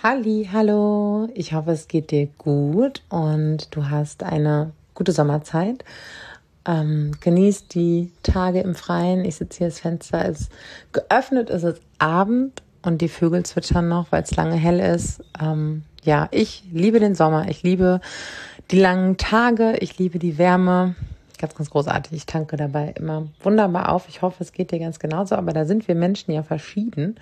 Halli, hallo. Ich hoffe, es geht dir gut und du hast eine gute Sommerzeit. Ähm, genieß die Tage im Freien. Ich sitze hier, das Fenster ist geöffnet, es ist Abend und die Vögel zwitschern noch, weil es lange hell ist. Ähm, ja, ich liebe den Sommer. Ich liebe die langen Tage. Ich liebe die Wärme. Ganz, ganz großartig. Ich tanke dabei immer wunderbar auf. Ich hoffe, es geht dir ganz genauso. Aber da sind wir Menschen ja verschieden.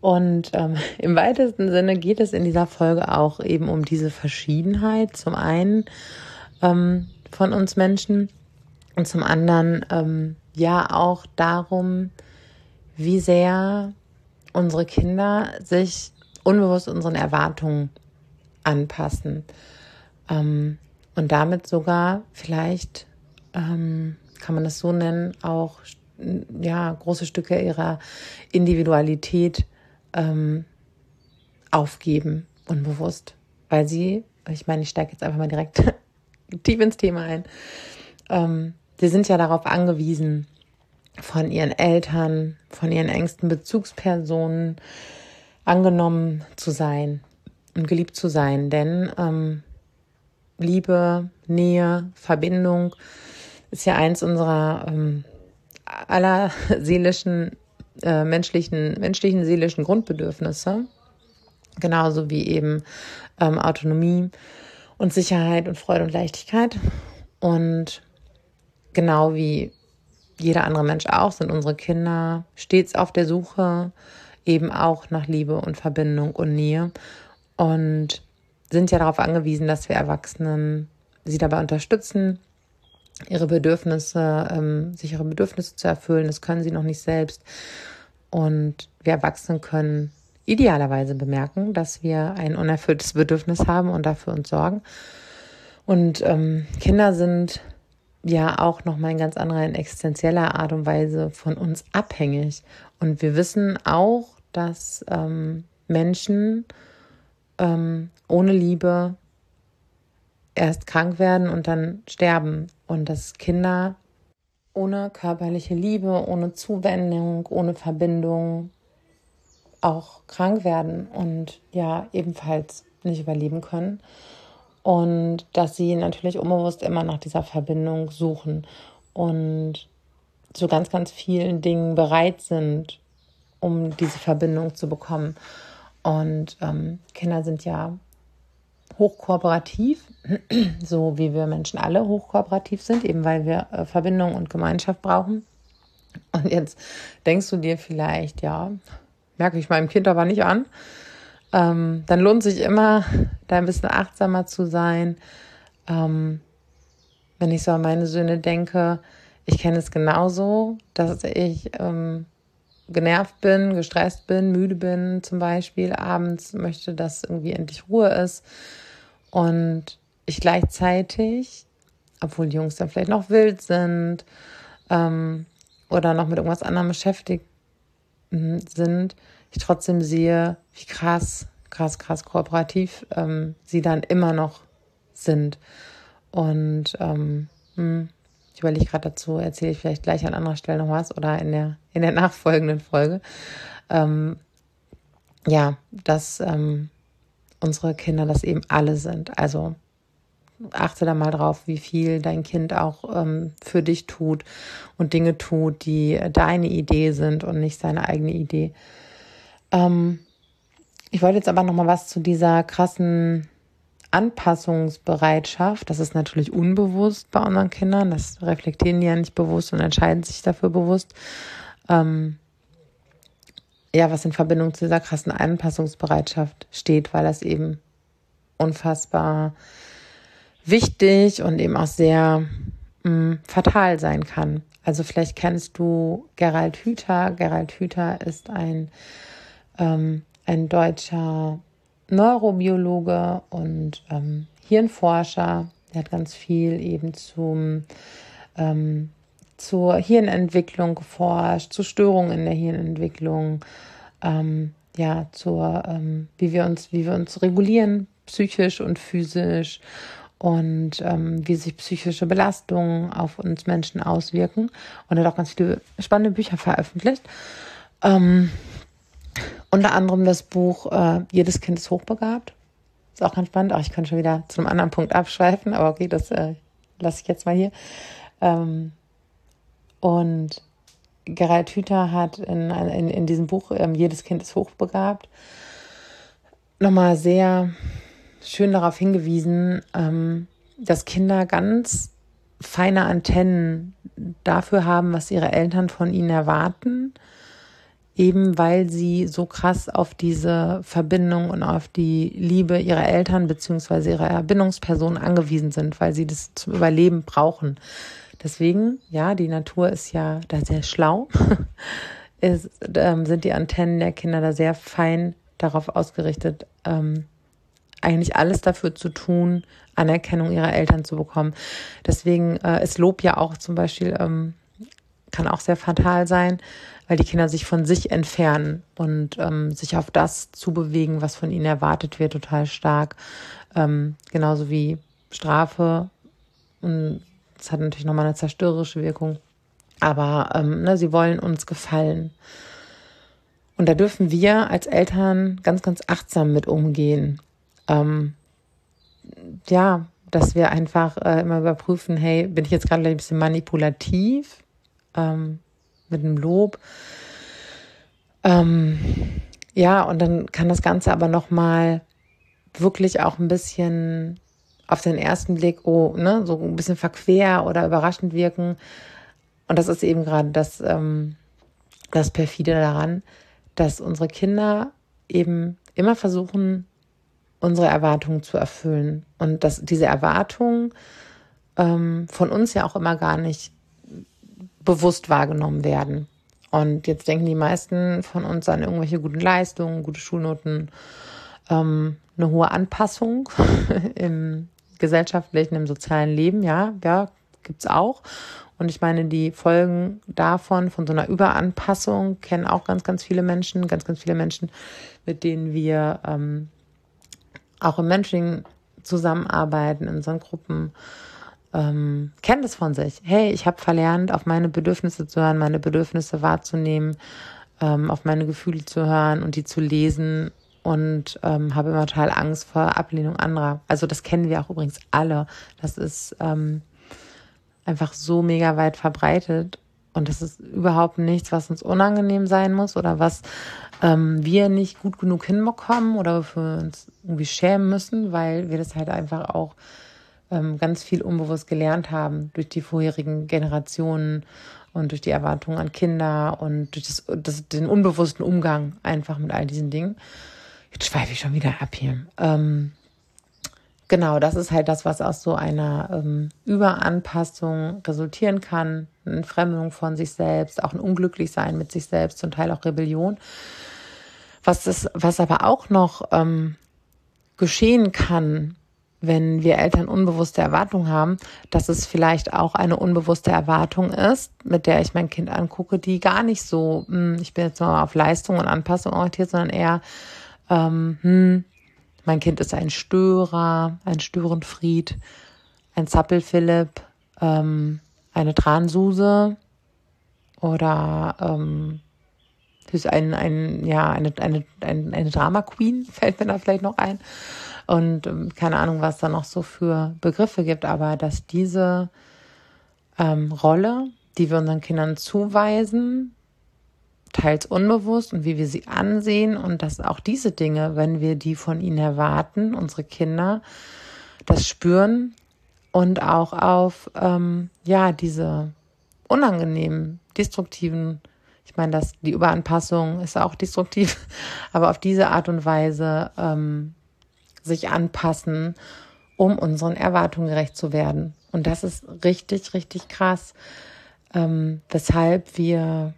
Und ähm, im weitesten Sinne geht es in dieser Folge auch eben um diese Verschiedenheit. Zum einen ähm, von uns Menschen und zum anderen ähm, ja auch darum, wie sehr unsere Kinder sich unbewusst unseren Erwartungen anpassen ähm, und damit sogar vielleicht ähm, kann man das so nennen auch ja große Stücke ihrer Individualität ähm, aufgeben, unbewusst. Weil sie, ich meine, ich steige jetzt einfach mal direkt tief ins Thema ein, ähm, sie sind ja darauf angewiesen, von ihren Eltern, von ihren engsten Bezugspersonen angenommen zu sein und geliebt zu sein. Denn ähm, Liebe, Nähe, Verbindung ist ja eins unserer ähm, aller seelischen äh, menschlichen, menschlichen seelischen Grundbedürfnisse, genauso wie eben ähm, Autonomie und Sicherheit und Freude und Leichtigkeit. Und genau wie jeder andere Mensch auch, sind unsere Kinder stets auf der Suche eben auch nach Liebe und Verbindung und Nähe und sind ja darauf angewiesen, dass wir Erwachsenen sie dabei unterstützen, ihre Bedürfnisse, ähm, sich ihre Bedürfnisse zu erfüllen. Das können sie noch nicht selbst. Und wir Erwachsenen können idealerweise bemerken, dass wir ein unerfülltes Bedürfnis haben und dafür uns sorgen. Und ähm, Kinder sind ja auch nochmal in ganz anderer, in existenzieller Art und Weise von uns abhängig. Und wir wissen auch, dass ähm, Menschen ähm, ohne Liebe erst krank werden und dann sterben und dass Kinder ohne körperliche Liebe, ohne Zuwendung, ohne Verbindung auch krank werden und ja ebenfalls nicht überleben können. Und dass sie natürlich unbewusst immer nach dieser Verbindung suchen und zu ganz, ganz vielen Dingen bereit sind, um diese Verbindung zu bekommen. Und ähm, Kinder sind ja hochkooperativ, so wie wir Menschen alle hochkooperativ sind, eben weil wir äh, Verbindung und Gemeinschaft brauchen. Und jetzt denkst du dir vielleicht, ja, merke ich meinem Kind aber nicht an. Ähm, dann lohnt sich immer, da ein bisschen achtsamer zu sein. Ähm, wenn ich so an meine Söhne denke, ich kenne es genauso, dass ich ähm, genervt bin, gestresst bin, müde bin zum Beispiel abends, möchte, dass irgendwie endlich Ruhe ist und ich gleichzeitig, obwohl die Jungs dann vielleicht noch wild sind ähm, oder noch mit irgendwas anderem beschäftigt hm, sind, ich trotzdem sehe, wie krass, krass, krass kooperativ ähm, sie dann immer noch sind. Und ähm, hm, ich überlege gerade dazu, erzähle ich vielleicht gleich an anderer Stelle noch was oder in der, in der nachfolgenden Folge. Ähm, ja, dass ähm, unsere Kinder das eben alle sind. Also achte da mal drauf, wie viel dein Kind auch ähm, für dich tut und Dinge tut, die deine Idee sind und nicht seine eigene Idee. Ähm, ich wollte jetzt aber noch mal was zu dieser krassen Anpassungsbereitschaft. Das ist natürlich unbewusst bei unseren Kindern. Das reflektieren die ja nicht bewusst und entscheiden sich dafür bewusst. Ähm, ja, was in Verbindung zu dieser krassen Anpassungsbereitschaft steht, weil das eben unfassbar wichtig und eben auch sehr mh, mm, fatal sein kann. Also vielleicht kennst du Gerald Hüther. Gerald Hüther ist ein, ähm, ein deutscher Neurobiologe und ähm, Hirnforscher. Er hat ganz viel eben zum ähm, zur Hirnentwicklung geforscht, zu Störungen in der Hirnentwicklung, ähm, ja, zur, ähm, wie wir uns, wie wir uns regulieren, psychisch und physisch und ähm, wie sich psychische Belastungen auf uns Menschen auswirken. Und er hat auch ganz viele spannende Bücher veröffentlicht. Ähm, Unter anderem das Buch äh, Jedes Kind ist hochbegabt. Ist auch ganz spannend. Auch ich kann schon wieder zu einem anderen Punkt abschweifen, aber okay, das äh, lasse ich jetzt mal hier. Ähm, und Gerald Hüther hat in, in, in diesem Buch ähm, Jedes Kind ist hochbegabt nochmal sehr schön darauf hingewiesen, ähm, dass Kinder ganz feine Antennen dafür haben, was ihre Eltern von ihnen erwarten, eben weil sie so krass auf diese Verbindung und auf die Liebe ihrer Eltern beziehungsweise ihrer Erbindungsperson angewiesen sind, weil sie das zum Überleben brauchen. Deswegen, ja, die Natur ist ja da sehr schlau, ist, ähm, sind die Antennen der Kinder da sehr fein darauf ausgerichtet, ähm, eigentlich alles dafür zu tun, Anerkennung ihrer Eltern zu bekommen. Deswegen äh, ist Lob ja auch zum Beispiel, ähm, kann auch sehr fatal sein, weil die Kinder sich von sich entfernen und ähm, sich auf das zu bewegen, was von ihnen erwartet wird, total stark. Ähm, genauso wie Strafe. Und das hat natürlich nochmal eine zerstörerische Wirkung. Aber ähm, ne, sie wollen uns gefallen. Und da dürfen wir als Eltern ganz, ganz achtsam mit umgehen. Ähm, ja, dass wir einfach äh, immer überprüfen, hey, bin ich jetzt gerade ein bisschen manipulativ ähm, mit einem Lob? Ähm, ja, und dann kann das Ganze aber nochmal wirklich auch ein bisschen auf den ersten Blick, oh, ne, so ein bisschen verquer oder überraschend wirken. Und das ist eben gerade das, ähm, das perfide daran, dass unsere Kinder eben immer versuchen, unsere Erwartungen zu erfüllen und dass diese Erwartungen ähm, von uns ja auch immer gar nicht bewusst wahrgenommen werden. Und jetzt denken die meisten von uns an irgendwelche guten Leistungen, gute Schulnoten, ähm, eine hohe Anpassung im gesellschaftlichen, im sozialen Leben, ja, ja, gibt's auch. Und ich meine, die Folgen davon, von so einer Überanpassung, kennen auch ganz, ganz viele Menschen, ganz, ganz viele Menschen, mit denen wir ähm, auch im Mentoring zusammenarbeiten, in unseren Gruppen, ähm, kennen das von sich. Hey, ich habe verlernt, auf meine Bedürfnisse zu hören, meine Bedürfnisse wahrzunehmen, ähm, auf meine Gefühle zu hören und die zu lesen und ähm, habe immer total Angst vor Ablehnung anderer. Also das kennen wir auch übrigens alle. Das ist ähm, einfach so mega weit verbreitet. Und das ist überhaupt nichts, was uns unangenehm sein muss oder was ähm, wir nicht gut genug hinbekommen oder wofür wir uns irgendwie schämen müssen, weil wir das halt einfach auch ähm, ganz viel unbewusst gelernt haben durch die vorherigen Generationen und durch die Erwartungen an Kinder und durch das, das, den unbewussten Umgang einfach mit all diesen Dingen. Jetzt schweife ich schon wieder ab hier. Ähm, Genau, das ist halt das, was aus so einer ähm, Überanpassung resultieren kann. Eine Entfremdung von sich selbst, auch ein Unglücklichsein mit sich selbst, zum Teil auch Rebellion. Was, das, was aber auch noch ähm, geschehen kann, wenn wir Eltern unbewusste Erwartungen haben, dass es vielleicht auch eine unbewusste Erwartung ist, mit der ich mein Kind angucke, die gar nicht so, hm, ich bin jetzt mal auf Leistung und Anpassung orientiert, sondern eher, ähm, hm, mein Kind ist ein Störer, ein Störenfried, ein Zappelphilipp, ähm, eine Transuse oder ähm, ist ein, ein, ja, eine, eine, eine, eine Drama Queen, fällt mir da vielleicht noch ein. Und ähm, keine Ahnung, was da noch so für Begriffe gibt, aber dass diese ähm, Rolle, die wir unseren Kindern zuweisen, teils unbewusst und wie wir sie ansehen und dass auch diese Dinge, wenn wir die von ihnen erwarten, unsere Kinder, das spüren und auch auf ähm, ja diese unangenehmen, destruktiven, ich meine, dass die Überanpassung ist auch destruktiv, aber auf diese Art und Weise ähm, sich anpassen, um unseren Erwartungen gerecht zu werden. Und das ist richtig, richtig krass, ähm, weshalb wir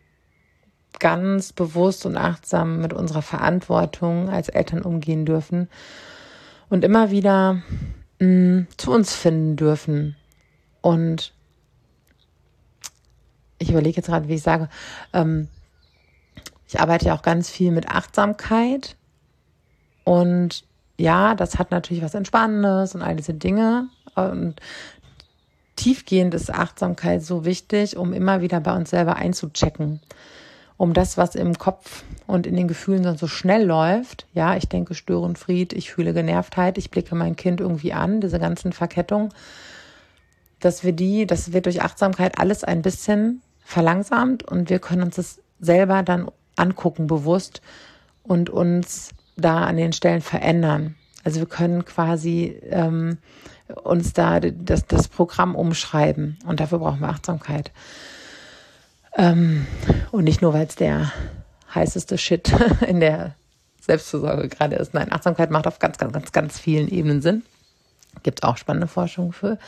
ganz bewusst und achtsam mit unserer Verantwortung als Eltern umgehen dürfen und immer wieder mh, mm, zu uns finden dürfen. Und ich überlege jetzt gerade, wie ich sage, ähm, ich arbeite ja auch ganz viel mit Achtsamkeit und ja, das hat natürlich was Entspannendes und all diese Dinge. Und tiefgehend ist Achtsamkeit so wichtig, um immer wieder bei uns selber einzuchecken um das, was im Kopf und in den Gefühlen dann so schnell läuft. Ja, ich denke Störenfried, ich fühle Genervtheit, ich blicke mein Kind irgendwie an, diese ganzen Verkettungen, dass wir die, das wird durch Achtsamkeit alles ein bisschen verlangsamt und wir können uns das selber dann angucken, bewusst und uns da an den Stellen verändern. Also wir können quasi ähm, uns da das, das Programm umschreiben und dafür brauchen wir Achtsamkeit. Ähm, und nicht nur, weil es der heißeste Shit in der Selbstversorge gerade ist. Nein, Achtsamkeit macht auf ganz, ganz, ganz, ganz vielen Ebenen Sinn. Gibt auch spannende Forschung für.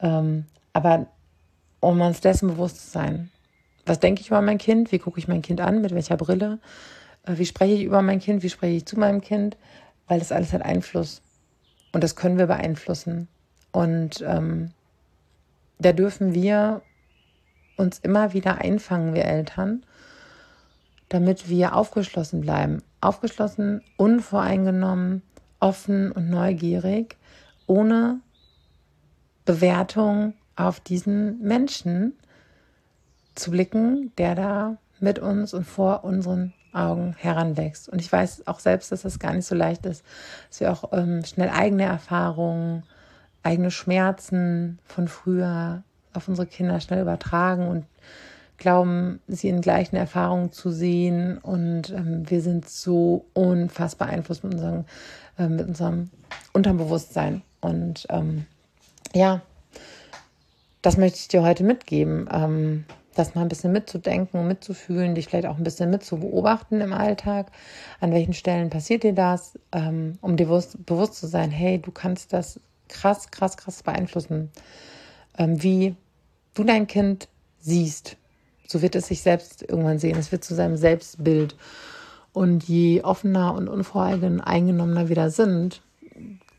Ähm, aber um uns dessen bewusst zu sein, was denke ich über mein Kind? Wie gucke ich mein Kind an? Mit welcher Brille? Äh, wie spreche ich über mein Kind? Wie spreche ich zu meinem Kind? Weil das alles hat Einfluss. Und das können wir beeinflussen. Und ähm, da dürfen wir uns immer wieder einfangen, wir Eltern, damit wir aufgeschlossen bleiben. Aufgeschlossen, unvoreingenommen, offen und neugierig, ohne Bewertung auf diesen Menschen zu blicken, der da mit uns und vor unseren Augen heranwächst. Und ich weiß auch selbst, dass das gar nicht so leicht ist, dass wir auch ähm, schnell eigene Erfahrungen, eigene Schmerzen von früher auf unsere Kinder schnell übertragen und glauben, sie in gleichen Erfahrungen zu sehen. Und ähm, wir sind so unfassbar beeinflusst mit unserem, äh, mit unserem Unterbewusstsein. Und ähm, ja, das möchte ich dir heute mitgeben. Ähm, das mal ein bisschen mitzudenken, mitzufühlen, dich vielleicht auch ein bisschen mitzubeobachten im Alltag. An welchen Stellen passiert dir das, ähm, um dir bewusst, bewusst zu sein, hey, du kannst das krass, krass, krass beeinflussen. Ähm, wie du dein Kind siehst, so wird es sich selbst irgendwann sehen. Es wird zu seinem Selbstbild. Und je offener und unvoreingenommener wir da sind,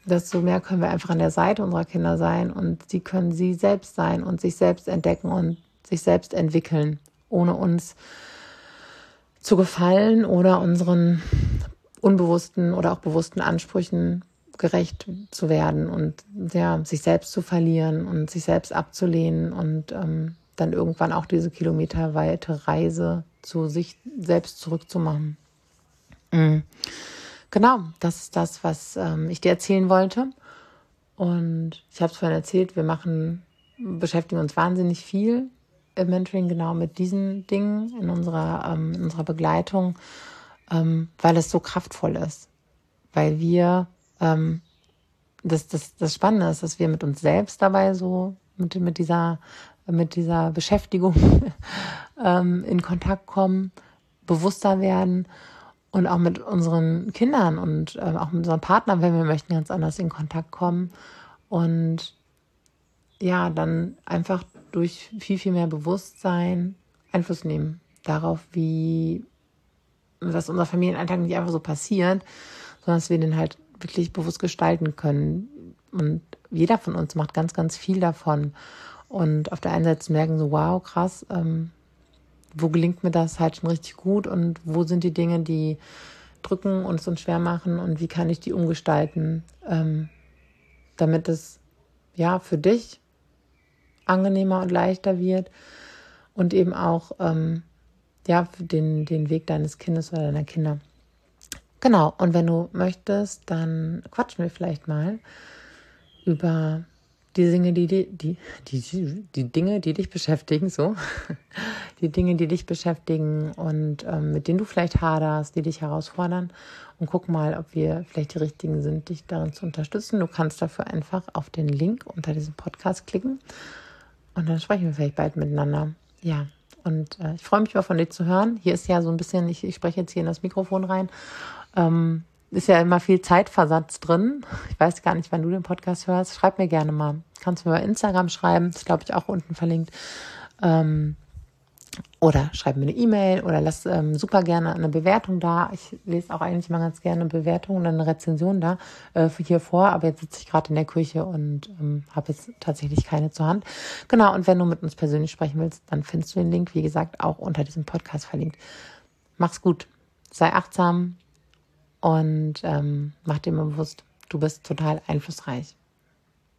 desto mehr können wir einfach an der Seite unserer Kinder sein und sie können sie selbst sein und sich selbst entdecken und sich selbst entwickeln, ohne uns zu gefallen oder unseren unbewussten oder auch bewussten Ansprüchen gerecht zu werden und ja, sich selbst zu verlieren und sich selbst abzulehnen und ähm, dann irgendwann auch diese kilometerweite Reise zu sich selbst zurückzumachen. Mhm. Genau, das ist das, was ähm, ich dir erzählen wollte. Und ich habe es vorhin erzählt, wir machen, beschäftigen uns wahnsinnig viel im Mentoring genau mit diesen Dingen in unserer, ähm, in unserer Begleitung, ähm, weil es so kraftvoll ist. Weil wir, ähm, das, das, das Spannende ist, dass wir mit uns selbst dabei so, mit, mit dieser, mit dieser Beschäftigung ähm, in Kontakt kommen, bewusster werden und auch mit unseren Kindern und äh, auch mit unseren Partnern, wenn wir möchten, ganz anders in Kontakt kommen. Und ja, dann einfach durch viel, viel mehr Bewusstsein Einfluss nehmen darauf, wie, dass unser Familienalltag nicht einfach so passiert, sondern dass wir den halt wirklich bewusst gestalten können. Und jeder von uns macht ganz, ganz viel davon. Und auf der einen Seite merken so, wow, krass, ähm, wo gelingt mir das halt schon richtig gut und wo sind die Dinge, die drücken und es uns schwer machen und wie kann ich die umgestalten, ähm, damit es ja für dich angenehmer und leichter wird und eben auch ähm, ja, den, den Weg deines Kindes oder deiner Kinder. Genau, und wenn du möchtest, dann quatschen wir vielleicht mal über die Dinge, die, die, die, die, die Dinge, die dich beschäftigen, so, die Dinge, die dich beschäftigen und ähm, mit denen du vielleicht haderst, die dich herausfordern und guck mal, ob wir vielleicht die richtigen sind, dich darin zu unterstützen. Du kannst dafür einfach auf den Link unter diesem Podcast klicken und dann sprechen wir vielleicht bald miteinander. Ja, und äh, ich freue mich mal von dir zu hören. Hier ist ja so ein bisschen, ich, ich spreche jetzt hier in das Mikrofon rein. Ähm, ist ja immer viel Zeitversatz drin. Ich weiß gar nicht, wann du den Podcast hörst. Schreib mir gerne mal. Kannst du mir bei Instagram schreiben. Das glaube ich auch unten verlinkt. Ähm, oder schreib mir eine E-Mail oder lass ähm, super gerne eine Bewertung da. Ich lese auch eigentlich mal ganz gerne eine Bewertung oder eine Rezension da äh, hier vor, aber jetzt sitze ich gerade in der Küche und ähm, habe jetzt tatsächlich keine zur Hand. Genau, und wenn du mit uns persönlich sprechen willst, dann findest du den Link, wie gesagt, auch unter diesem Podcast verlinkt. Mach's gut, sei achtsam und ähm, mach dir mal bewusst, du bist total einflussreich.